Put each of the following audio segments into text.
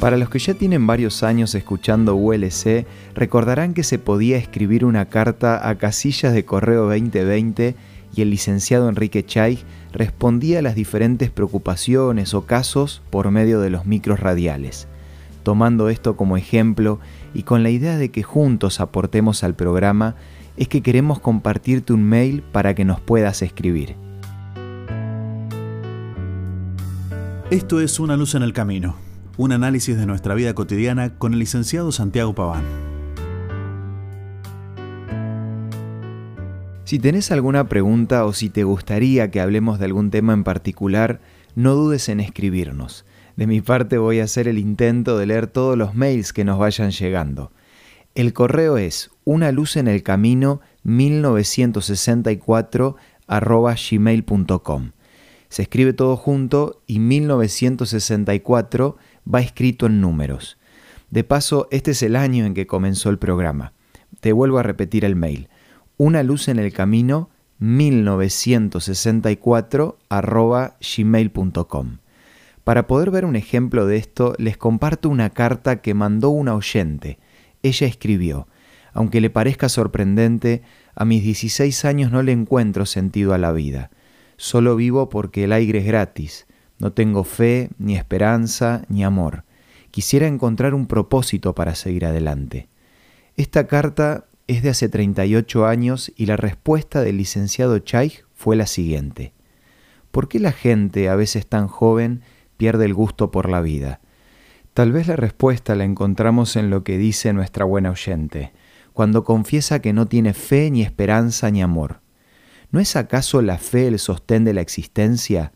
Para los que ya tienen varios años escuchando ULC, recordarán que se podía escribir una carta a casillas de correo 2020 y el licenciado Enrique Chay respondía a las diferentes preocupaciones o casos por medio de los micros radiales. Tomando esto como ejemplo y con la idea de que juntos aportemos al programa, es que queremos compartirte un mail para que nos puedas escribir. Esto es Una luz en el camino, un análisis de nuestra vida cotidiana con el licenciado Santiago Paván. Si tenés alguna pregunta o si te gustaría que hablemos de algún tema en particular, no dudes en escribirnos. De mi parte voy a hacer el intento de leer todos los mails que nos vayan llegando. El correo es una luz en el camino 1964 gmail.com. Se escribe todo junto y 1964 va escrito en números. De paso, este es el año en que comenzó el programa. Te vuelvo a repetir el mail una luz en el camino 1964 gmail.com. Para poder ver un ejemplo de esto, les comparto una carta que mandó una oyente. Ella escribió, aunque le parezca sorprendente, a mis 16 años no le encuentro sentido a la vida. Solo vivo porque el aire es gratis. No tengo fe, ni esperanza, ni amor. Quisiera encontrar un propósito para seguir adelante. Esta carta es de hace 38 años y la respuesta del licenciado Chaig fue la siguiente. ¿Por qué la gente, a veces tan joven, pierde el gusto por la vida? Tal vez la respuesta la encontramos en lo que dice nuestra buena oyente, cuando confiesa que no tiene fe ni esperanza ni amor. ¿No es acaso la fe el sostén de la existencia?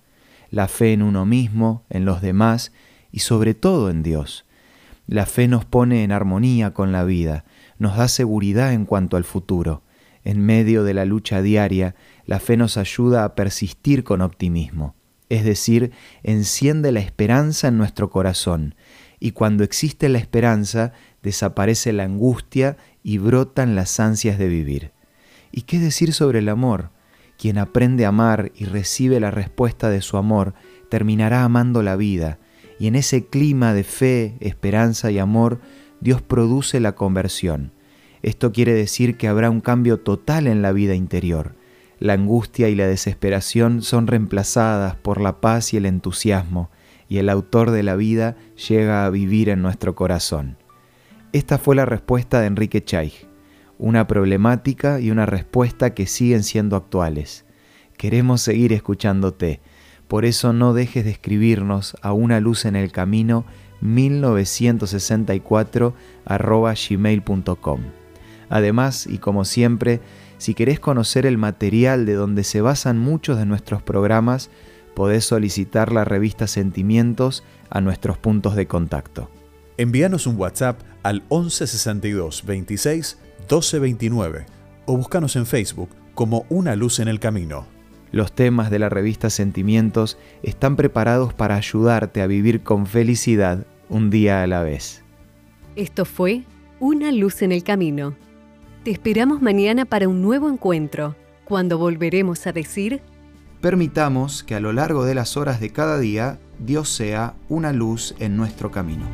La fe en uno mismo, en los demás y sobre todo en Dios. La fe nos pone en armonía con la vida, nos da seguridad en cuanto al futuro. En medio de la lucha diaria, la fe nos ayuda a persistir con optimismo, es decir, enciende la esperanza en nuestro corazón, y cuando existe la esperanza, desaparece la angustia y brotan las ansias de vivir. ¿Y qué decir sobre el amor? Quien aprende a amar y recibe la respuesta de su amor, terminará amando la vida, y en ese clima de fe, esperanza y amor, Dios produce la conversión. Esto quiere decir que habrá un cambio total en la vida interior. La angustia y la desesperación son reemplazadas por la paz y el entusiasmo, y el autor de la vida llega a vivir en nuestro corazón. Esta fue la respuesta de Enrique Chaig, una problemática y una respuesta que siguen siendo actuales. Queremos seguir escuchándote, por eso no dejes de escribirnos a una luz en el camino 1964 gmail.com. Además, y como siempre, si querés conocer el material de donde se basan muchos de nuestros programas, podés solicitar la revista Sentimientos a nuestros puntos de contacto. Envíanos un WhatsApp al 1162 26 1229 o búscanos en Facebook como Una Luz en el Camino. Los temas de la revista Sentimientos están preparados para ayudarte a vivir con felicidad un día a la vez. Esto fue Una luz en el camino. Te esperamos mañana para un nuevo encuentro, cuando volveremos a decir... Permitamos que a lo largo de las horas de cada día Dios sea una luz en nuestro camino.